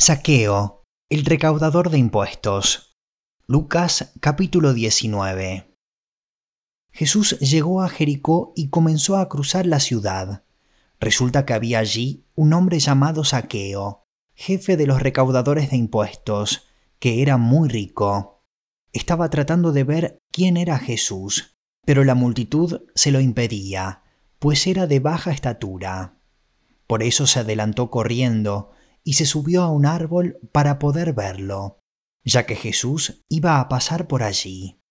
Saqueo, el recaudador de impuestos. Lucas capítulo 19. Jesús llegó a Jericó y comenzó a cruzar la ciudad. Resulta que había allí un hombre llamado Saqueo, jefe de los recaudadores de impuestos, que era muy rico. Estaba tratando de ver quién era Jesús, pero la multitud se lo impedía, pues era de baja estatura. Por eso se adelantó corriendo, y se subió a un árbol para poder verlo, ya que Jesús iba a pasar por allí.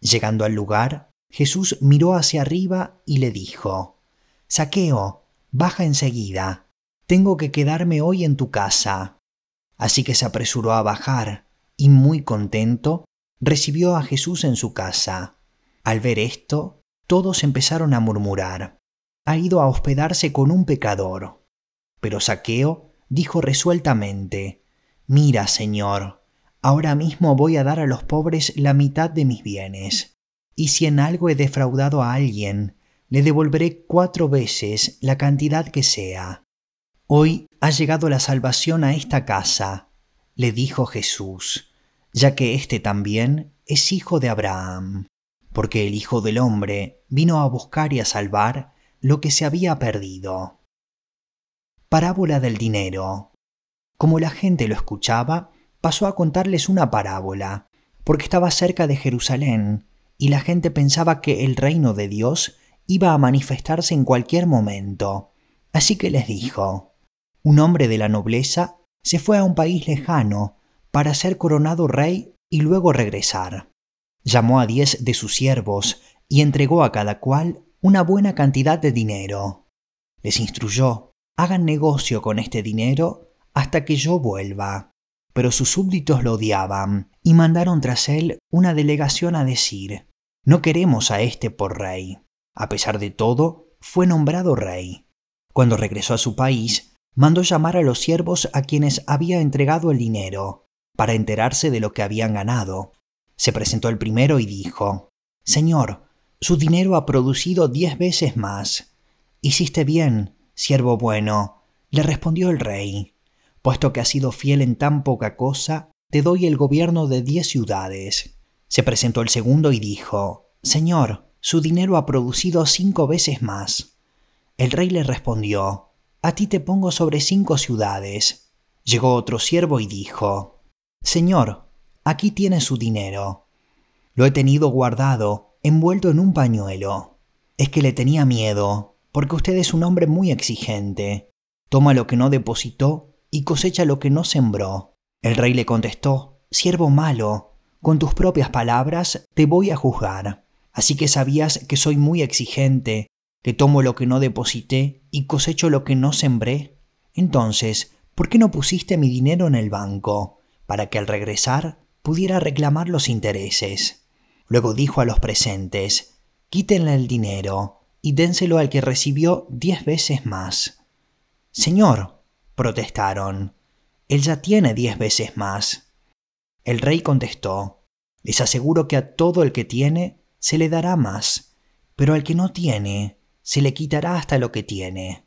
Llegando al lugar, Jesús miró hacia arriba y le dijo, Saqueo, baja enseguida, tengo que quedarme hoy en tu casa. Así que se apresuró a bajar, y muy contento, recibió a Jesús en su casa. Al ver esto, todos empezaron a murmurar, ha ido a hospedarse con un pecador. Pero Saqueo dijo resueltamente, Mira, Señor, ahora mismo voy a dar a los pobres la mitad de mis bienes, y si en algo he defraudado a alguien, le devolveré cuatro veces la cantidad que sea. Hoy ha llegado la salvación a esta casa, le dijo Jesús, ya que éste también es hijo de Abraham, porque el Hijo del Hombre vino a buscar y a salvar lo que se había perdido. Parábola del dinero. Como la gente lo escuchaba, pasó a contarles una parábola, porque estaba cerca de Jerusalén, y la gente pensaba que el reino de Dios iba a manifestarse en cualquier momento. Así que les dijo, un hombre de la nobleza se fue a un país lejano para ser coronado rey y luego regresar. Llamó a diez de sus siervos y entregó a cada cual una buena cantidad de dinero. Les instruyó hagan negocio con este dinero hasta que yo vuelva. Pero sus súbditos lo odiaban y mandaron tras él una delegación a decir, no queremos a este por rey. A pesar de todo, fue nombrado rey. Cuando regresó a su país, mandó llamar a los siervos a quienes había entregado el dinero, para enterarse de lo que habían ganado. Se presentó el primero y dijo, Señor, su dinero ha producido diez veces más. Hiciste bien, Siervo bueno, le respondió el rey, puesto que has sido fiel en tan poca cosa, te doy el gobierno de diez ciudades. Se presentó el segundo y dijo, Señor, su dinero ha producido cinco veces más. El rey le respondió, A ti te pongo sobre cinco ciudades. Llegó otro siervo y dijo, Señor, aquí tiene su dinero. Lo he tenido guardado, envuelto en un pañuelo. Es que le tenía miedo, porque usted es un hombre muy exigente. Toma lo que no depositó y cosecha lo que no sembró. El rey le contestó, Siervo malo, con tus propias palabras te voy a juzgar. Así que sabías que soy muy exigente, que tomo lo que no deposité y cosecho lo que no sembré. Entonces, ¿por qué no pusiste mi dinero en el banco, para que al regresar pudiera reclamar los intereses? Luego dijo a los presentes, Quítenle el dinero y dénselo al que recibió diez veces más. Señor, protestaron, él ya tiene diez veces más. El rey contestó, les aseguro que a todo el que tiene se le dará más, pero al que no tiene se le quitará hasta lo que tiene.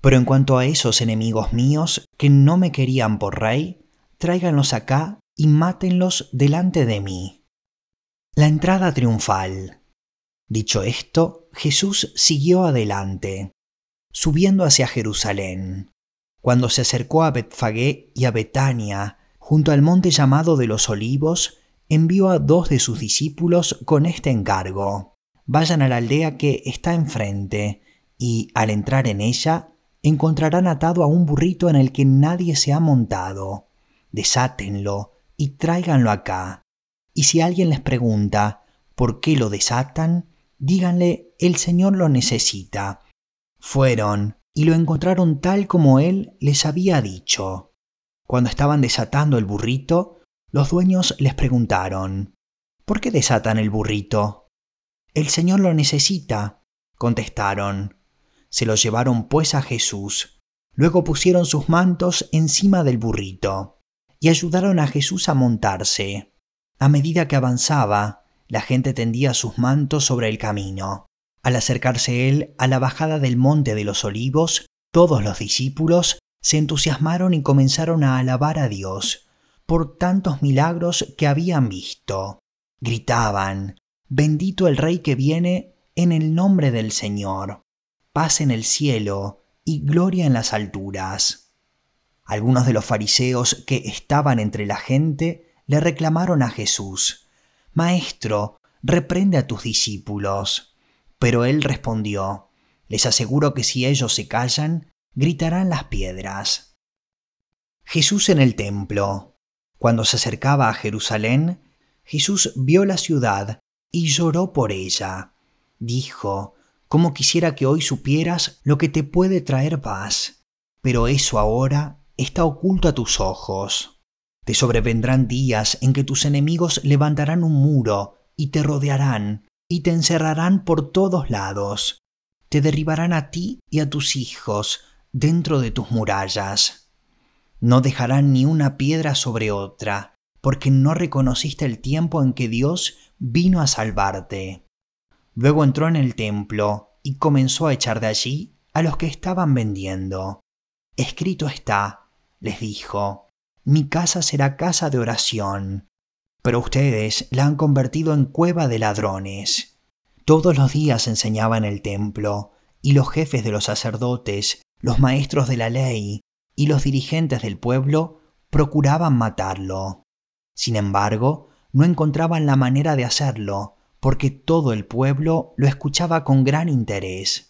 Pero en cuanto a esos enemigos míos que no me querían por rey, tráiganlos acá y mátenlos delante de mí. La entrada triunfal. Dicho esto, Jesús siguió adelante, subiendo hacia Jerusalén. Cuando se acercó a Betfagé y a Betania, junto al monte llamado de los olivos, envió a dos de sus discípulos con este encargo. Vayan a la aldea que está enfrente, y al entrar en ella, encontrarán atado a un burrito en el que nadie se ha montado. Desátenlo y tráiganlo acá. Y si alguien les pregunta por qué lo desatan, díganle, el Señor lo necesita. Fueron y lo encontraron tal como él les había dicho. Cuando estaban desatando el burrito, los dueños les preguntaron, ¿por qué desatan el burrito? El Señor lo necesita, contestaron. Se lo llevaron pues a Jesús. Luego pusieron sus mantos encima del burrito y ayudaron a Jesús a montarse. A medida que avanzaba, la gente tendía sus mantos sobre el camino. Al acercarse él a la bajada del monte de los olivos, todos los discípulos se entusiasmaron y comenzaron a alabar a Dios por tantos milagros que habían visto. Gritaban, Bendito el Rey que viene en el nombre del Señor. Paz en el cielo y gloria en las alturas. Algunos de los fariseos que estaban entre la gente le reclamaron a Jesús, Maestro, reprende a tus discípulos. Pero él respondió, Les aseguro que si ellos se callan, gritarán las piedras. Jesús en el templo. Cuando se acercaba a Jerusalén, Jesús vio la ciudad y lloró por ella. Dijo, «Cómo quisiera que hoy supieras lo que te puede traer paz, pero eso ahora está oculto a tus ojos. Te sobrevendrán días en que tus enemigos levantarán un muro y te rodearán y te encerrarán por todos lados. Te derribarán a ti y a tus hijos dentro de tus murallas. No dejarán ni una piedra sobre otra, porque no reconociste el tiempo en que Dios vino a salvarte. Luego entró en el templo y comenzó a echar de allí a los que estaban vendiendo. Escrito está, les dijo, mi casa será casa de oración, pero ustedes la han convertido en cueva de ladrones. Todos los días enseñaba en el templo, y los jefes de los sacerdotes, los maestros de la ley y los dirigentes del pueblo procuraban matarlo. Sin embargo, no encontraban la manera de hacerlo, porque todo el pueblo lo escuchaba con gran interés.